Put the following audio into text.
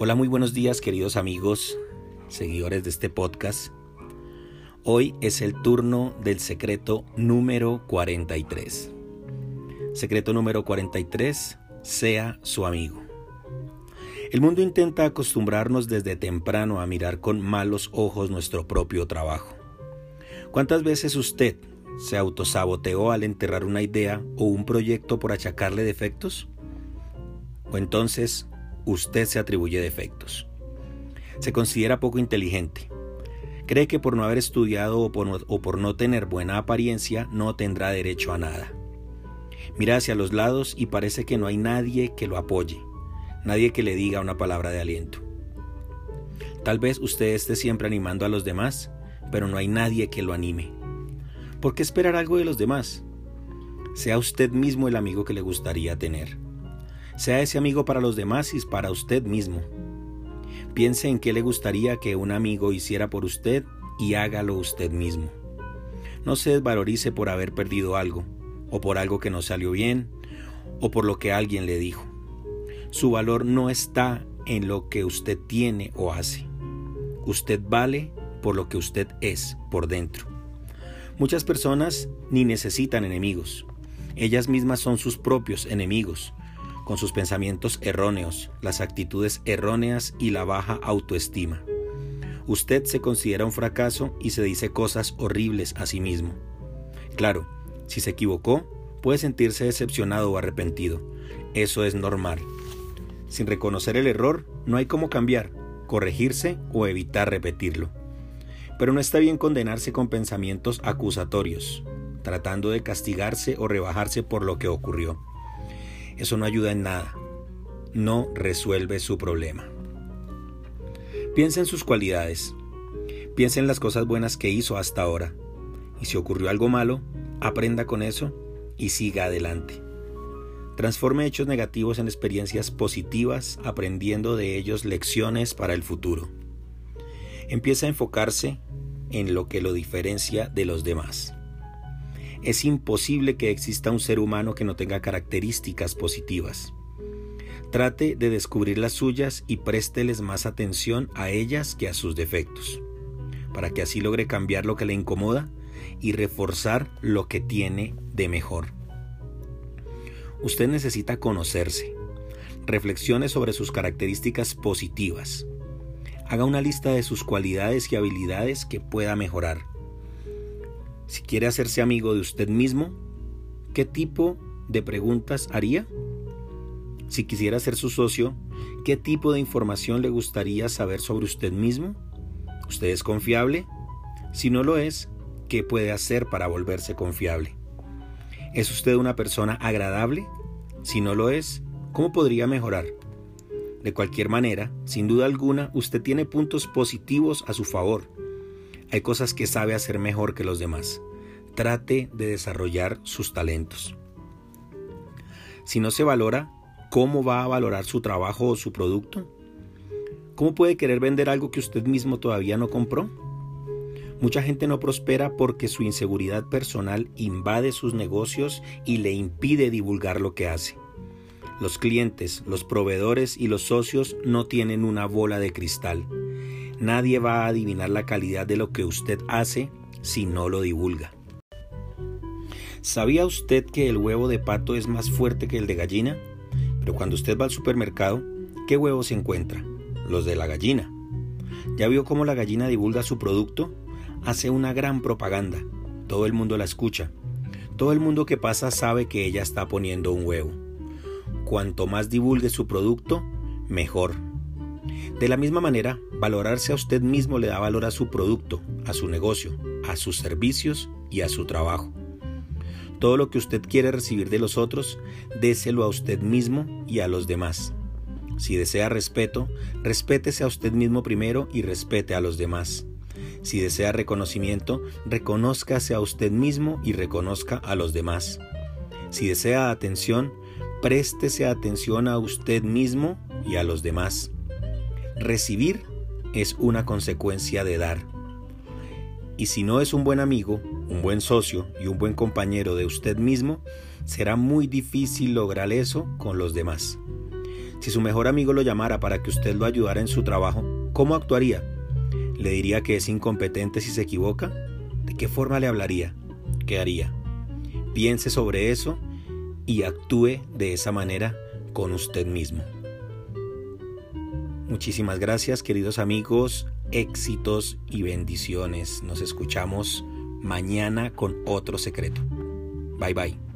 Hola, muy buenos días queridos amigos, seguidores de este podcast. Hoy es el turno del secreto número 43. Secreto número 43, sea su amigo. El mundo intenta acostumbrarnos desde temprano a mirar con malos ojos nuestro propio trabajo. ¿Cuántas veces usted se autosaboteó al enterrar una idea o un proyecto por achacarle defectos? ¿O entonces usted se atribuye defectos. Se considera poco inteligente. Cree que por no haber estudiado o por, no, tener buena apariencia no tendrá derecho a nada. Mira hacia los lados y parece que no hay nadie que lo apoye, nadie que le diga una palabra de aliento. Tal vez usted esté siempre animando a los demás, pero no hay nadie que lo anime. ¿Por qué esperar algo de los demás? Sea usted mismo el amigo que le gustaría tener. Sea ese amigo para los demás y para usted mismo. Piense en qué le gustaría que un amigo hiciera por usted y hágalo usted mismo. No se desvalorice por haber perdido algo, o por algo que no salió bien, o por lo que alguien le dijo. Su valor no está en lo que usted tiene o hace. Usted vale por lo que usted es por dentro. Muchas personas ni necesitan enemigos. Ellas mismas son sus propios enemigos con sus pensamientos erróneos, las actitudes erróneas y la baja autoestima. Usted se considera un fracaso y se dice cosas horribles a sí mismo. Claro, si se equivocó, puede sentirse decepcionado o arrepentido. Eso es normal. Sin reconocer el error, no hay cómo cambiar, corregirse o evitar repetirlo. Pero no está bien condenarse con pensamientos acusatorios, tratando de castigarse o rebajarse por lo que ocurrió. Eso no ayuda en nada. No resuelve su problema. Piensa en sus cualidades. Piensa en las cosas buenas que hizo hasta ahora. Y si ocurrió algo malo, aprenda con eso y siga adelante. Transforme hechos negativos en experiencias positivas, aprendiendo de ellos lecciones para el futuro. Empieza a enfocarse en lo que lo diferencia de los demás. Es imposible que exista un ser humano que no tenga características positivas. Trate de descubrir las suyas y présteles más atención a ellas que a sus defectos, para que así logre cambiar lo que le incomoda y reforzar lo que tiene de mejor. Usted necesita conocerse. Reflexione sobre sus características positivas. Haga una lista de sus cualidades y habilidades que pueda mejorar si quiere hacerse amigo de usted mismo, ¿qué tipo de preguntas haría? Si quisiera ser su socio, ¿qué tipo de información le gustaría saber sobre usted mismo? ¿Usted es confiable? Si no lo es, ¿qué puede hacer para volverse confiable? ¿Es usted una persona agradable? Si no lo es, ¿cómo podría mejorar? De cualquier manera, sin duda alguna, usted tiene puntos positivos a su favor hay cosas que sabe hacer mejor que los demás. Trate de desarrollar sus talentos. Si no se valora, ¿cómo va a valorar su trabajo o su producto? ¿Cómo puede querer vender algo que usted mismo todavía no compró? Mucha gente no prospera porque su inseguridad personal invade sus negocios y le impide divulgar lo que hace. Los clientes, los proveedores y los socios no tienen una bola de cristal Nadie va a adivinar la calidad de lo que usted hace si no lo divulga. ¿Sabía usted que el huevo de pato es más fuerte que el de gallina? Pero cuando usted va al supermercado, ¿qué huevos se encuentra? Los de la gallina. ¿Ya vio cómo la gallina divulga su producto? Hace una gran propaganda. Todo el mundo la escucha. Todo el mundo que pasa sabe que ella está poniendo un huevo. Cuanto más divulgue su producto, mejor. De la misma manera, valorarse a usted mismo le da valor a su producto, a su negocio, a sus servicios y a su trabajo. Todo lo que usted quiere recibir de los otros, déselo a usted mismo y a los demás. Si desea respeto, respétese a usted mismo primero y respete a los demás. Si desea reconocimiento, reconózcase a usted mismo y reconozca a los demás. Si desea atención, préstese atención a usted mismo y a los demás. Recibir es una consecuencia de dar. Y si no es un buen amigo, un buen socio y un buen compañero de usted mismo, será muy difícil lograr eso con los demás. Si su mejor amigo lo llamara para que usted lo ayudara en su trabajo, ¿cómo actuaría? ¿Le diría que es incompetente si se equivoca? ¿De qué forma le hablaría? ¿Qué haría? Piense sobre eso y actúe de esa manera con usted mismo. Muchísimas gracias queridos amigos, éxitos y bendiciones. Nos escuchamos mañana con otro secreto. Bye bye.